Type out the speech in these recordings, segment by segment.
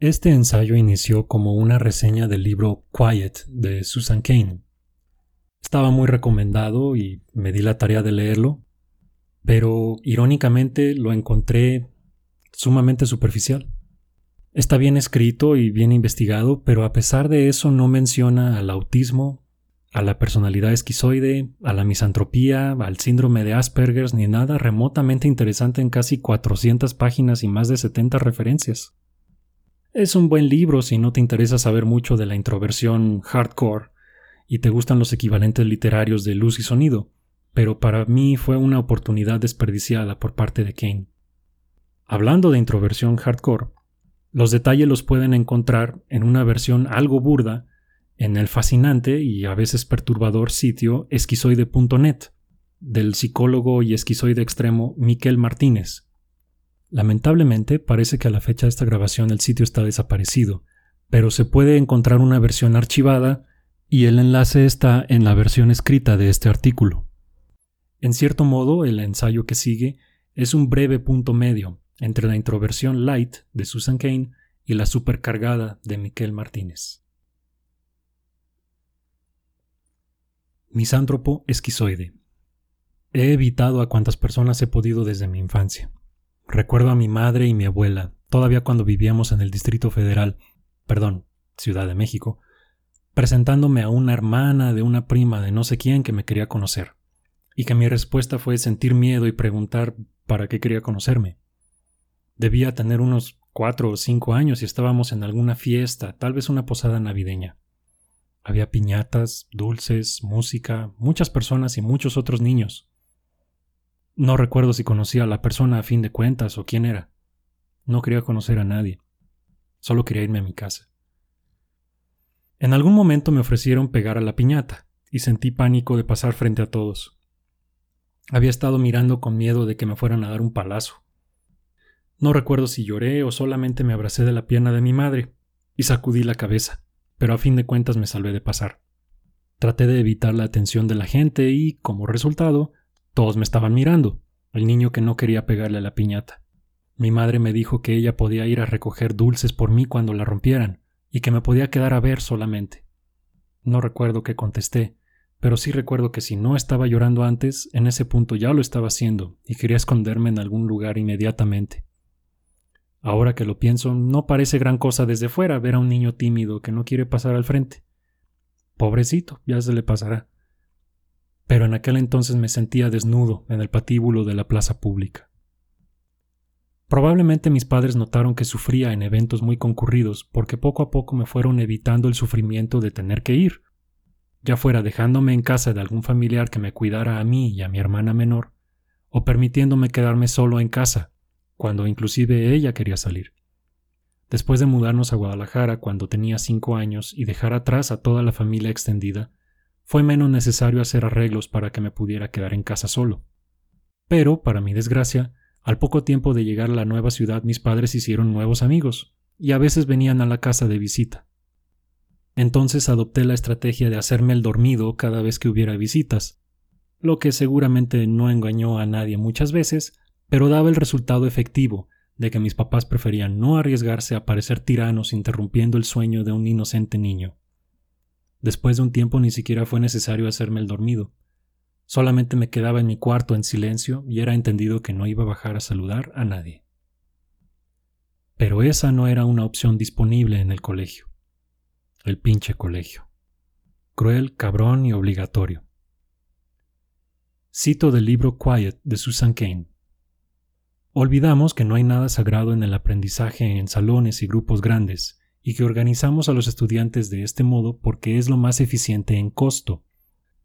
Este ensayo inició como una reseña del libro Quiet de Susan Kane. Estaba muy recomendado y me di la tarea de leerlo, pero irónicamente lo encontré sumamente superficial. Está bien escrito y bien investigado, pero a pesar de eso no menciona al autismo, a la personalidad esquizoide, a la misantropía, al síndrome de Asperger, ni nada remotamente interesante en casi 400 páginas y más de 70 referencias. Es un buen libro si no te interesa saber mucho de la introversión hardcore y te gustan los equivalentes literarios de luz y sonido, pero para mí fue una oportunidad desperdiciada por parte de Kane. Hablando de introversión hardcore, los detalles los pueden encontrar en una versión algo burda en el fascinante y a veces perturbador sitio esquizoide.net del psicólogo y esquizoide extremo Miquel Martínez. Lamentablemente parece que a la fecha de esta grabación el sitio está desaparecido, pero se puede encontrar una versión archivada y el enlace está en la versión escrita de este artículo. En cierto modo, el ensayo que sigue es un breve punto medio entre la introversión light de Susan Kane y la supercargada de Miquel Martínez. Misántropo esquizoide. He evitado a cuantas personas he podido desde mi infancia. Recuerdo a mi madre y mi abuela, todavía cuando vivíamos en el Distrito Federal, perdón, Ciudad de México, presentándome a una hermana de una prima de no sé quién que me quería conocer, y que mi respuesta fue sentir miedo y preguntar para qué quería conocerme. Debía tener unos cuatro o cinco años y estábamos en alguna fiesta, tal vez una posada navideña. Había piñatas, dulces, música, muchas personas y muchos otros niños. No recuerdo si conocía a la persona a fin de cuentas o quién era. No quería conocer a nadie. Solo quería irme a mi casa. En algún momento me ofrecieron pegar a la piñata, y sentí pánico de pasar frente a todos. Había estado mirando con miedo de que me fueran a dar un palazo. No recuerdo si lloré o solamente me abracé de la pierna de mi madre y sacudí la cabeza pero a fin de cuentas me salvé de pasar. Traté de evitar la atención de la gente y, como resultado, todos me estaban mirando, el niño que no quería pegarle a la piñata. Mi madre me dijo que ella podía ir a recoger dulces por mí cuando la rompieran, y que me podía quedar a ver solamente. No recuerdo qué contesté, pero sí recuerdo que si no estaba llorando antes, en ese punto ya lo estaba haciendo, y quería esconderme en algún lugar inmediatamente. Ahora que lo pienso, no parece gran cosa desde fuera ver a un niño tímido que no quiere pasar al frente. Pobrecito, ya se le pasará. Pero en aquel entonces me sentía desnudo en el patíbulo de la plaza pública. Probablemente mis padres notaron que sufría en eventos muy concurridos porque poco a poco me fueron evitando el sufrimiento de tener que ir, ya fuera dejándome en casa de algún familiar que me cuidara a mí y a mi hermana menor, o permitiéndome quedarme solo en casa, cuando inclusive ella quería salir. Después de mudarnos a Guadalajara cuando tenía cinco años y dejar atrás a toda la familia extendida, fue menos necesario hacer arreglos para que me pudiera quedar en casa solo. Pero, para mi desgracia, al poco tiempo de llegar a la nueva ciudad mis padres hicieron nuevos amigos, y a veces venían a la casa de visita. Entonces adopté la estrategia de hacerme el dormido cada vez que hubiera visitas, lo que seguramente no engañó a nadie muchas veces, pero daba el resultado efectivo de que mis papás preferían no arriesgarse a parecer tiranos interrumpiendo el sueño de un inocente niño. Después de un tiempo ni siquiera fue necesario hacerme el dormido. Solamente me quedaba en mi cuarto en silencio y era entendido que no iba a bajar a saludar a nadie. Pero esa no era una opción disponible en el colegio. El pinche colegio. Cruel, cabrón y obligatorio. Cito del libro Quiet de Susan Kane. Olvidamos que no hay nada sagrado en el aprendizaje en salones y grupos grandes, y que organizamos a los estudiantes de este modo porque es lo más eficiente en costo.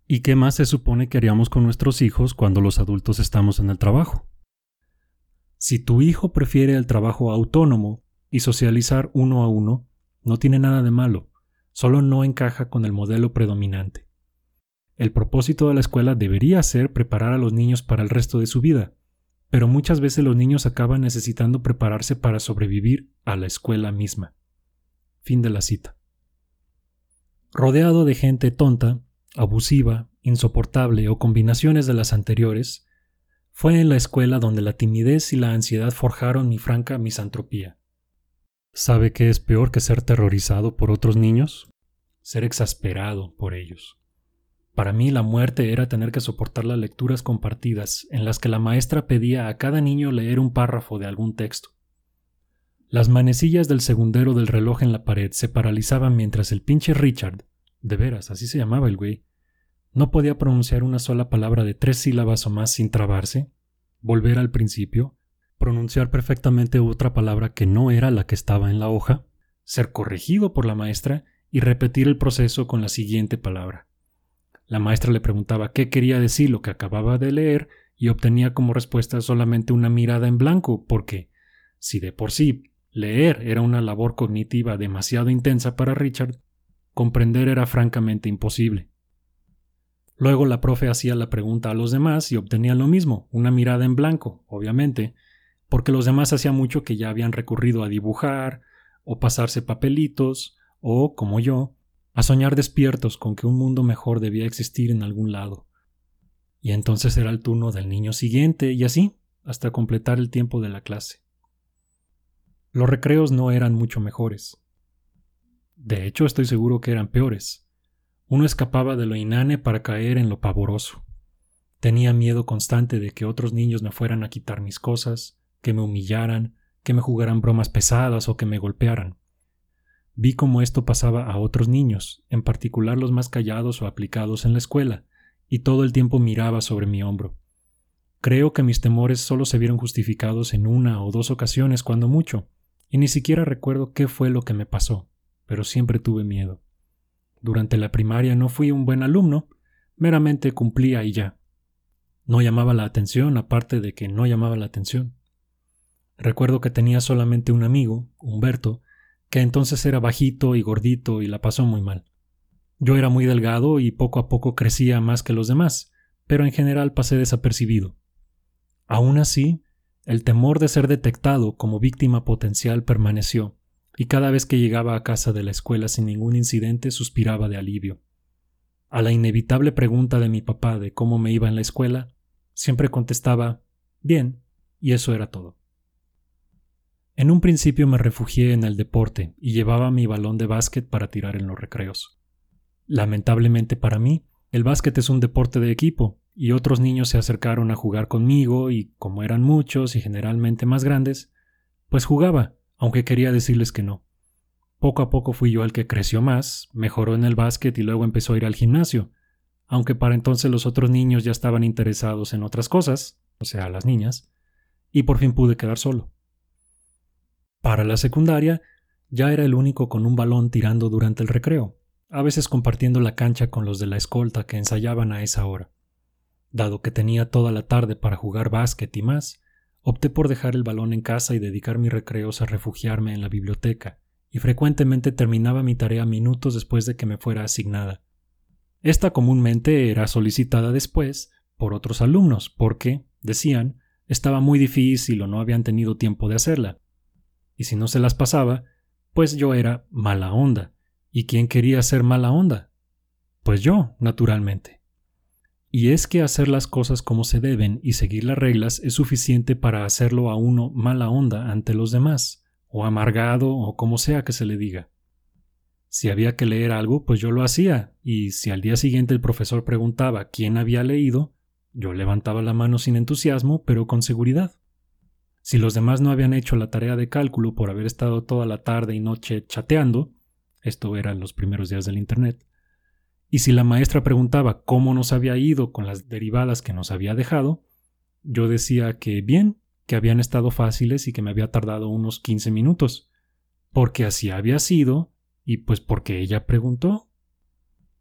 ¿Y qué más se supone que haríamos con nuestros hijos cuando los adultos estamos en el trabajo? Si tu hijo prefiere el trabajo autónomo y socializar uno a uno, no tiene nada de malo, solo no encaja con el modelo predominante. El propósito de la escuela debería ser preparar a los niños para el resto de su vida, pero muchas veces los niños acaban necesitando prepararse para sobrevivir a la escuela misma. Fin de la cita. Rodeado de gente tonta, abusiva, insoportable o combinaciones de las anteriores, fue en la escuela donde la timidez y la ansiedad forjaron mi franca misantropía. ¿Sabe qué es peor que ser terrorizado por otros niños? Ser exasperado por ellos. Para mí la muerte era tener que soportar las lecturas compartidas en las que la maestra pedía a cada niño leer un párrafo de algún texto. Las manecillas del segundero del reloj en la pared se paralizaban mientras el pinche Richard, de veras, así se llamaba el güey, no podía pronunciar una sola palabra de tres sílabas o más sin trabarse, volver al principio, pronunciar perfectamente otra palabra que no era la que estaba en la hoja, ser corregido por la maestra y repetir el proceso con la siguiente palabra. La maestra le preguntaba qué quería decir lo que acababa de leer y obtenía como respuesta solamente una mirada en blanco, porque, si de por sí leer era una labor cognitiva demasiado intensa para Richard, comprender era francamente imposible. Luego la profe hacía la pregunta a los demás y obtenía lo mismo, una mirada en blanco, obviamente, porque los demás hacía mucho que ya habían recurrido a dibujar, o pasarse papelitos, o, como yo, a soñar despiertos con que un mundo mejor debía existir en algún lado. Y entonces era el turno del niño siguiente, y así, hasta completar el tiempo de la clase. Los recreos no eran mucho mejores. De hecho, estoy seguro que eran peores. Uno escapaba de lo inane para caer en lo pavoroso. Tenía miedo constante de que otros niños me fueran a quitar mis cosas, que me humillaran, que me jugaran bromas pesadas o que me golpearan. Vi cómo esto pasaba a otros niños, en particular los más callados o aplicados en la escuela, y todo el tiempo miraba sobre mi hombro. Creo que mis temores solo se vieron justificados en una o dos ocasiones cuando mucho, y ni siquiera recuerdo qué fue lo que me pasó, pero siempre tuve miedo. Durante la primaria no fui un buen alumno, meramente cumplía y ya. No llamaba la atención, aparte de que no llamaba la atención. Recuerdo que tenía solamente un amigo, Humberto, que entonces era bajito y gordito y la pasó muy mal. Yo era muy delgado y poco a poco crecía más que los demás, pero en general pasé desapercibido. Aún así, el temor de ser detectado como víctima potencial permaneció, y cada vez que llegaba a casa de la escuela sin ningún incidente suspiraba de alivio. A la inevitable pregunta de mi papá de cómo me iba en la escuela, siempre contestaba bien, y eso era todo. En un principio me refugié en el deporte y llevaba mi balón de básquet para tirar en los recreos. Lamentablemente para mí, el básquet es un deporte de equipo, y otros niños se acercaron a jugar conmigo y, como eran muchos y generalmente más grandes, pues jugaba, aunque quería decirles que no. Poco a poco fui yo el que creció más, mejoró en el básquet y luego empezó a ir al gimnasio, aunque para entonces los otros niños ya estaban interesados en otras cosas, o sea, las niñas, y por fin pude quedar solo. Para la secundaria, ya era el único con un balón tirando durante el recreo, a veces compartiendo la cancha con los de la escolta que ensayaban a esa hora. Dado que tenía toda la tarde para jugar básquet y más, opté por dejar el balón en casa y dedicar mis recreos a refugiarme en la biblioteca, y frecuentemente terminaba mi tarea minutos después de que me fuera asignada. Esta comúnmente era solicitada después por otros alumnos, porque, decían, estaba muy difícil o no habían tenido tiempo de hacerla, y si no se las pasaba, pues yo era mala onda. ¿Y quién quería ser mala onda? Pues yo, naturalmente. Y es que hacer las cosas como se deben y seguir las reglas es suficiente para hacerlo a uno mala onda ante los demás, o amargado, o como sea que se le diga. Si había que leer algo, pues yo lo hacía, y si al día siguiente el profesor preguntaba quién había leído, yo levantaba la mano sin entusiasmo, pero con seguridad. Si los demás no habían hecho la tarea de cálculo por haber estado toda la tarde y noche chateando, esto era en los primeros días del Internet, y si la maestra preguntaba cómo nos había ido con las derivadas que nos había dejado, yo decía que bien, que habían estado fáciles y que me había tardado unos 15 minutos, porque así había sido y pues porque ella preguntó.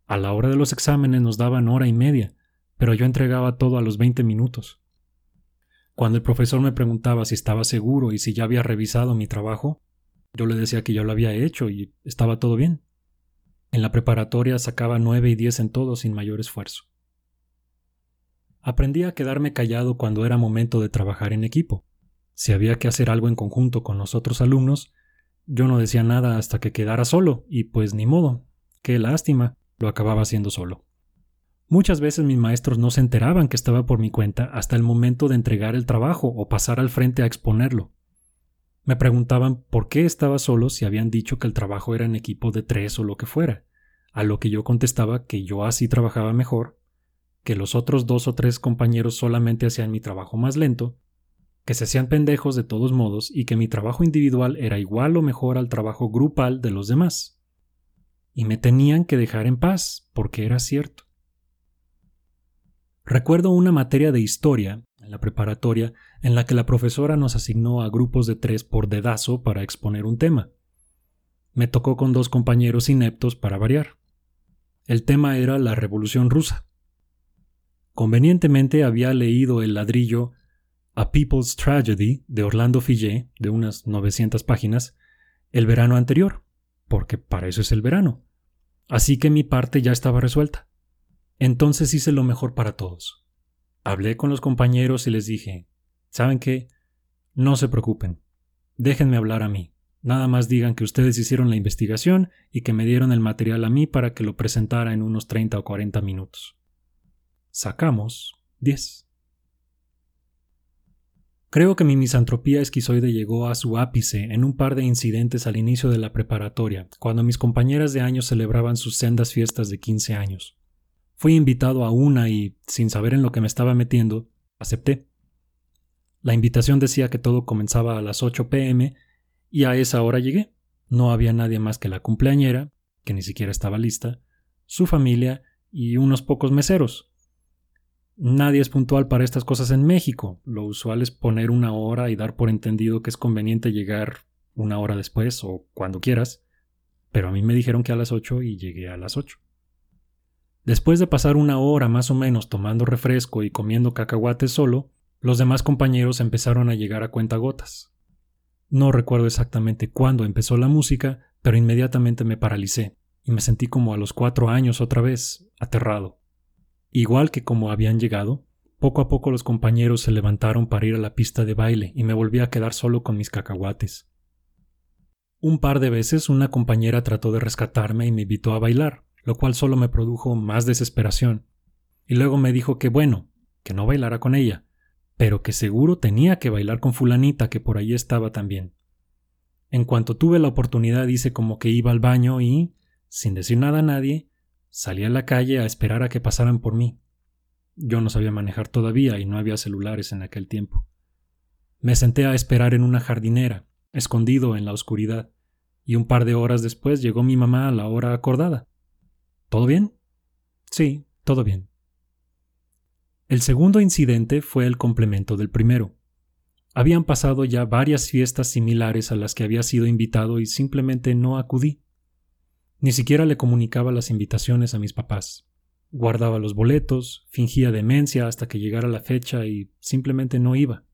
A la hora de los exámenes nos daban hora y media, pero yo entregaba todo a los 20 minutos. Cuando el profesor me preguntaba si estaba seguro y si ya había revisado mi trabajo, yo le decía que ya lo había hecho y estaba todo bien. En la preparatoria sacaba nueve y diez en todo sin mayor esfuerzo. Aprendí a quedarme callado cuando era momento de trabajar en equipo. Si había que hacer algo en conjunto con los otros alumnos, yo no decía nada hasta que quedara solo, y pues ni modo. Qué lástima, lo acababa haciendo solo. Muchas veces mis maestros no se enteraban que estaba por mi cuenta hasta el momento de entregar el trabajo o pasar al frente a exponerlo. Me preguntaban por qué estaba solo si habían dicho que el trabajo era en equipo de tres o lo que fuera, a lo que yo contestaba que yo así trabajaba mejor, que los otros dos o tres compañeros solamente hacían mi trabajo más lento, que se hacían pendejos de todos modos y que mi trabajo individual era igual o mejor al trabajo grupal de los demás. Y me tenían que dejar en paz, porque era cierto. Recuerdo una materia de historia, en la preparatoria, en la que la profesora nos asignó a grupos de tres por dedazo para exponer un tema. Me tocó con dos compañeros ineptos para variar. El tema era la Revolución rusa. Convenientemente había leído el ladrillo A People's Tragedy de Orlando Fillé, de unas 900 páginas, el verano anterior, porque para eso es el verano. Así que mi parte ya estaba resuelta. Entonces hice lo mejor para todos. Hablé con los compañeros y les dije, ¿saben qué? No se preocupen. Déjenme hablar a mí. Nada más digan que ustedes hicieron la investigación y que me dieron el material a mí para que lo presentara en unos 30 o 40 minutos. Sacamos 10. Creo que mi misantropía esquizoide llegó a su ápice en un par de incidentes al inicio de la preparatoria, cuando mis compañeras de año celebraban sus sendas fiestas de 15 años. Fui invitado a una y, sin saber en lo que me estaba metiendo, acepté. La invitación decía que todo comenzaba a las 8 pm y a esa hora llegué. No había nadie más que la cumpleañera, que ni siquiera estaba lista, su familia y unos pocos meseros. Nadie es puntual para estas cosas en México. Lo usual es poner una hora y dar por entendido que es conveniente llegar una hora después o cuando quieras. Pero a mí me dijeron que a las 8 y llegué a las 8. Después de pasar una hora más o menos tomando refresco y comiendo cacahuates solo, los demás compañeros empezaron a llegar a cuentagotas. No recuerdo exactamente cuándo empezó la música, pero inmediatamente me paralicé y me sentí como a los cuatro años otra vez, aterrado. Igual que como habían llegado, poco a poco los compañeros se levantaron para ir a la pista de baile y me volví a quedar solo con mis cacahuates. Un par de veces una compañera trató de rescatarme y me invitó a bailar, lo cual solo me produjo más desesperación. Y luego me dijo que bueno, que no bailara con ella, pero que seguro tenía que bailar con fulanita que por allí estaba también. En cuanto tuve la oportunidad hice como que iba al baño y, sin decir nada a nadie, salí a la calle a esperar a que pasaran por mí. Yo no sabía manejar todavía y no había celulares en aquel tiempo. Me senté a esperar en una jardinera, escondido en la oscuridad, y un par de horas después llegó mi mamá a la hora acordada. ¿Todo bien? Sí, todo bien. El segundo incidente fue el complemento del primero. Habían pasado ya varias fiestas similares a las que había sido invitado y simplemente no acudí. Ni siquiera le comunicaba las invitaciones a mis papás. Guardaba los boletos, fingía demencia hasta que llegara la fecha y simplemente no iba.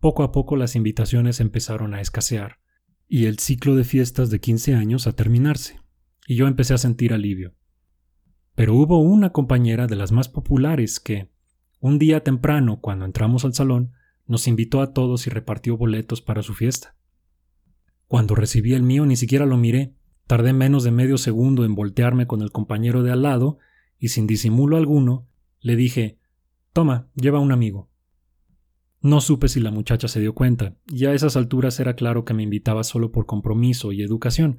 Poco a poco las invitaciones empezaron a escasear, y el ciclo de fiestas de quince años a terminarse y yo empecé a sentir alivio. Pero hubo una compañera de las más populares que, un día temprano, cuando entramos al salón, nos invitó a todos y repartió boletos para su fiesta. Cuando recibí el mío ni siquiera lo miré, tardé menos de medio segundo en voltearme con el compañero de al lado y sin disimulo alguno le dije Toma, lleva un amigo. No supe si la muchacha se dio cuenta, y a esas alturas era claro que me invitaba solo por compromiso y educación,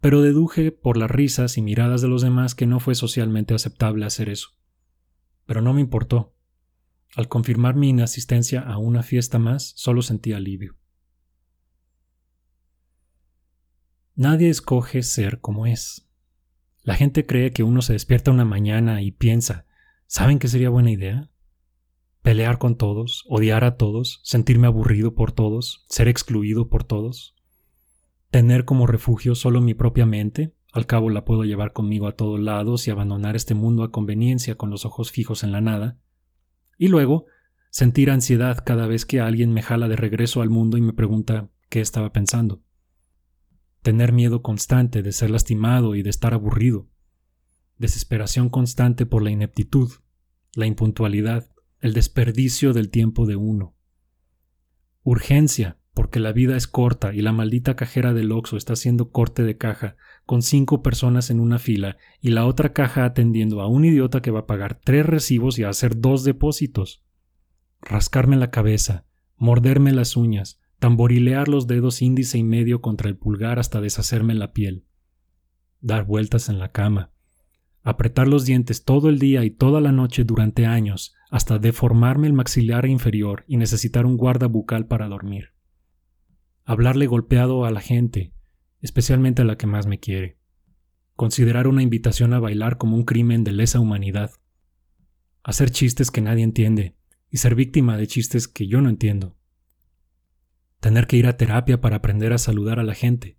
pero deduje por las risas y miradas de los demás que no fue socialmente aceptable hacer eso. Pero no me importó. Al confirmar mi inasistencia a una fiesta más, solo sentí alivio. Nadie escoge ser como es. La gente cree que uno se despierta una mañana y piensa, ¿saben qué sería buena idea? Pelear con todos, odiar a todos, sentirme aburrido por todos, ser excluido por todos tener como refugio solo mi propia mente, al cabo la puedo llevar conmigo a todos lados y abandonar este mundo a conveniencia con los ojos fijos en la nada, y luego sentir ansiedad cada vez que alguien me jala de regreso al mundo y me pregunta qué estaba pensando. Tener miedo constante de ser lastimado y de estar aburrido. Desesperación constante por la ineptitud, la impuntualidad, el desperdicio del tiempo de uno. Urgencia porque la vida es corta y la maldita cajera del Oxxo está haciendo corte de caja con cinco personas en una fila y la otra caja atendiendo a un idiota que va a pagar tres recibos y a hacer dos depósitos. Rascarme la cabeza, morderme las uñas, tamborilear los dedos índice y medio contra el pulgar hasta deshacerme la piel, dar vueltas en la cama, apretar los dientes todo el día y toda la noche durante años hasta deformarme el maxilar inferior y necesitar un guarda bucal para dormir. Hablarle golpeado a la gente, especialmente a la que más me quiere. Considerar una invitación a bailar como un crimen de lesa humanidad. Hacer chistes que nadie entiende y ser víctima de chistes que yo no entiendo. Tener que ir a terapia para aprender a saludar a la gente.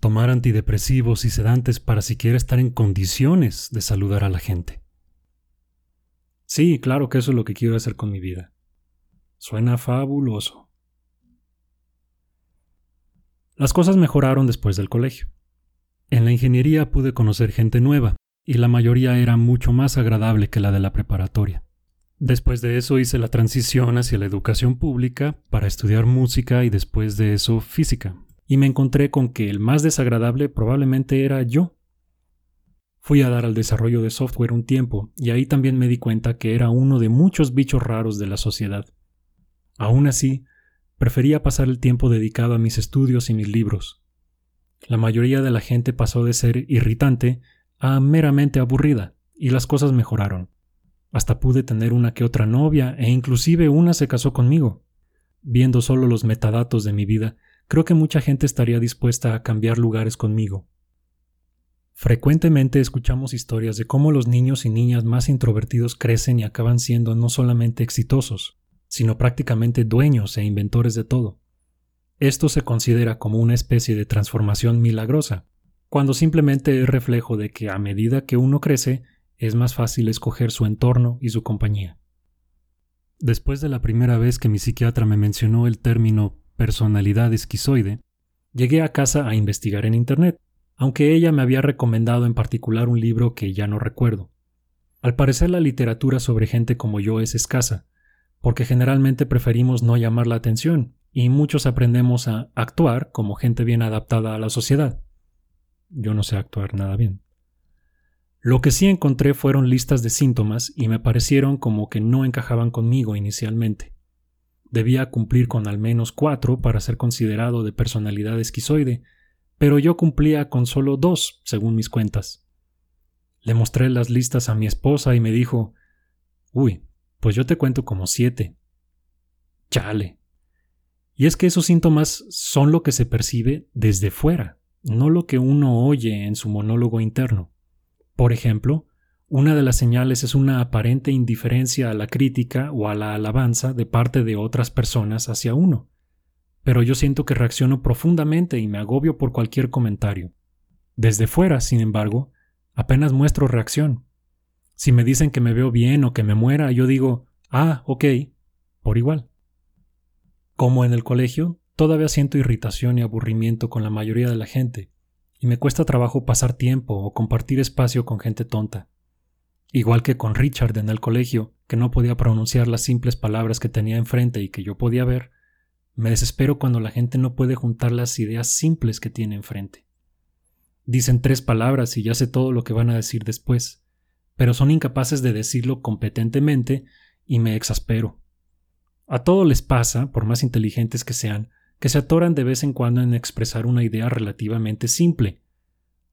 Tomar antidepresivos y sedantes para siquiera estar en condiciones de saludar a la gente. Sí, claro que eso es lo que quiero hacer con mi vida. Suena fabuloso. Las cosas mejoraron después del colegio. En la ingeniería pude conocer gente nueva, y la mayoría era mucho más agradable que la de la preparatoria. Después de eso hice la transición hacia la educación pública para estudiar música y después de eso física, y me encontré con que el más desagradable probablemente era yo. Fui a dar al desarrollo de software un tiempo y ahí también me di cuenta que era uno de muchos bichos raros de la sociedad. Aún así, Prefería pasar el tiempo dedicado a mis estudios y mis libros. La mayoría de la gente pasó de ser irritante a meramente aburrida, y las cosas mejoraron. Hasta pude tener una que otra novia, e inclusive una se casó conmigo. Viendo solo los metadatos de mi vida, creo que mucha gente estaría dispuesta a cambiar lugares conmigo. Frecuentemente escuchamos historias de cómo los niños y niñas más introvertidos crecen y acaban siendo no solamente exitosos, sino prácticamente dueños e inventores de todo. Esto se considera como una especie de transformación milagrosa, cuando simplemente es reflejo de que a medida que uno crece, es más fácil escoger su entorno y su compañía. Después de la primera vez que mi psiquiatra me mencionó el término personalidad esquizoide, llegué a casa a investigar en Internet, aunque ella me había recomendado en particular un libro que ya no recuerdo. Al parecer la literatura sobre gente como yo es escasa, porque generalmente preferimos no llamar la atención, y muchos aprendemos a actuar como gente bien adaptada a la sociedad. Yo no sé actuar nada bien. Lo que sí encontré fueron listas de síntomas y me parecieron como que no encajaban conmigo inicialmente. Debía cumplir con al menos cuatro para ser considerado de personalidad esquizoide, pero yo cumplía con solo dos, según mis cuentas. Le mostré las listas a mi esposa y me dijo Uy, pues yo te cuento como siete. Chale. Y es que esos síntomas son lo que se percibe desde fuera, no lo que uno oye en su monólogo interno. Por ejemplo, una de las señales es una aparente indiferencia a la crítica o a la alabanza de parte de otras personas hacia uno. Pero yo siento que reacciono profundamente y me agobio por cualquier comentario. Desde fuera, sin embargo, apenas muestro reacción. Si me dicen que me veo bien o que me muera, yo digo, ah, ok, por igual. Como en el colegio, todavía siento irritación y aburrimiento con la mayoría de la gente, y me cuesta trabajo pasar tiempo o compartir espacio con gente tonta. Igual que con Richard en el colegio, que no podía pronunciar las simples palabras que tenía enfrente y que yo podía ver, me desespero cuando la gente no puede juntar las ideas simples que tiene enfrente. Dicen tres palabras y ya sé todo lo que van a decir después, pero son incapaces de decirlo competentemente y me exaspero. A todos les pasa, por más inteligentes que sean, que se atoran de vez en cuando en expresar una idea relativamente simple.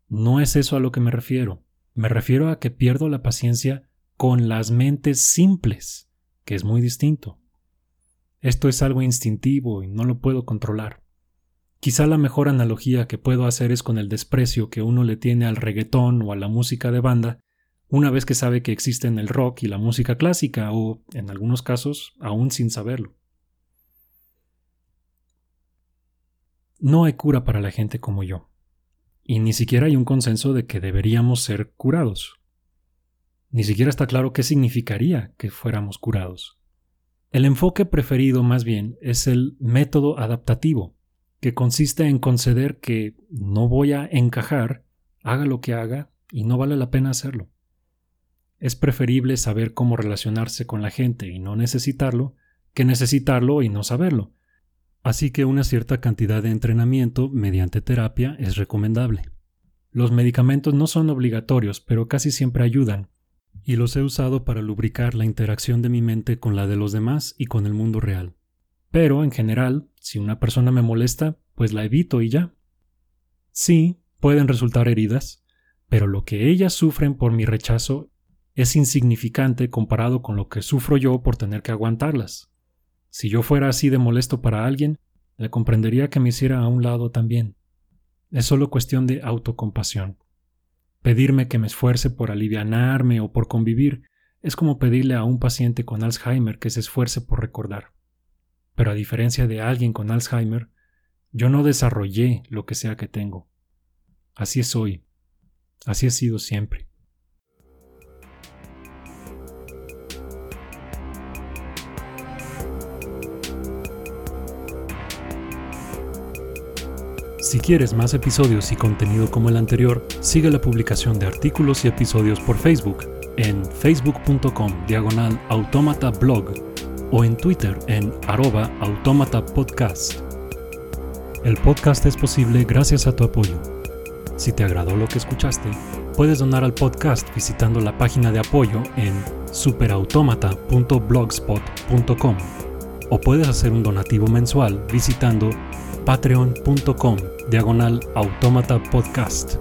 No es eso a lo que me refiero. Me refiero a que pierdo la paciencia con las mentes simples, que es muy distinto. Esto es algo instintivo y no lo puedo controlar. Quizá la mejor analogía que puedo hacer es con el desprecio que uno le tiene al reggaetón o a la música de banda una vez que sabe que existen el rock y la música clásica, o, en algunos casos, aún sin saberlo. No hay cura para la gente como yo, y ni siquiera hay un consenso de que deberíamos ser curados. Ni siquiera está claro qué significaría que fuéramos curados. El enfoque preferido más bien es el método adaptativo, que consiste en conceder que no voy a encajar, haga lo que haga, y no vale la pena hacerlo. Es preferible saber cómo relacionarse con la gente y no necesitarlo que necesitarlo y no saberlo. Así que una cierta cantidad de entrenamiento mediante terapia es recomendable. Los medicamentos no son obligatorios, pero casi siempre ayudan, y los he usado para lubricar la interacción de mi mente con la de los demás y con el mundo real. Pero, en general, si una persona me molesta, pues la evito y ya. Sí, pueden resultar heridas, pero lo que ellas sufren por mi rechazo es insignificante comparado con lo que sufro yo por tener que aguantarlas. Si yo fuera así de molesto para alguien, le comprendería que me hiciera a un lado también. Es solo cuestión de autocompasión. Pedirme que me esfuerce por alivianarme o por convivir es como pedirle a un paciente con Alzheimer que se esfuerce por recordar. Pero a diferencia de alguien con Alzheimer, yo no desarrollé lo que sea que tengo. Así es hoy. Así ha sido siempre. Si quieres más episodios y contenido como el anterior, sigue la publicación de artículos y episodios por Facebook en facebook.com diagonal automata blog o en Twitter en arroba automata podcast. El podcast es posible gracias a tu apoyo. Si te agradó lo que escuchaste, puedes donar al podcast visitando la página de apoyo en superautomata.blogspot.com o puedes hacer un donativo mensual visitando patreon.com diagonal automata podcast.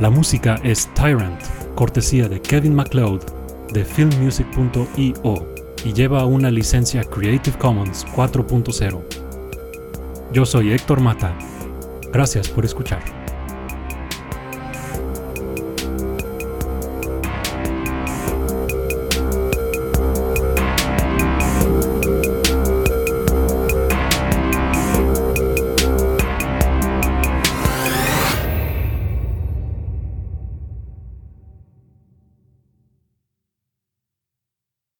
La música es Tyrant, cortesía de Kevin MacLeod de filmmusic.io y lleva una licencia Creative Commons 4.0. Yo soy Héctor Mata. Gracias por escuchar.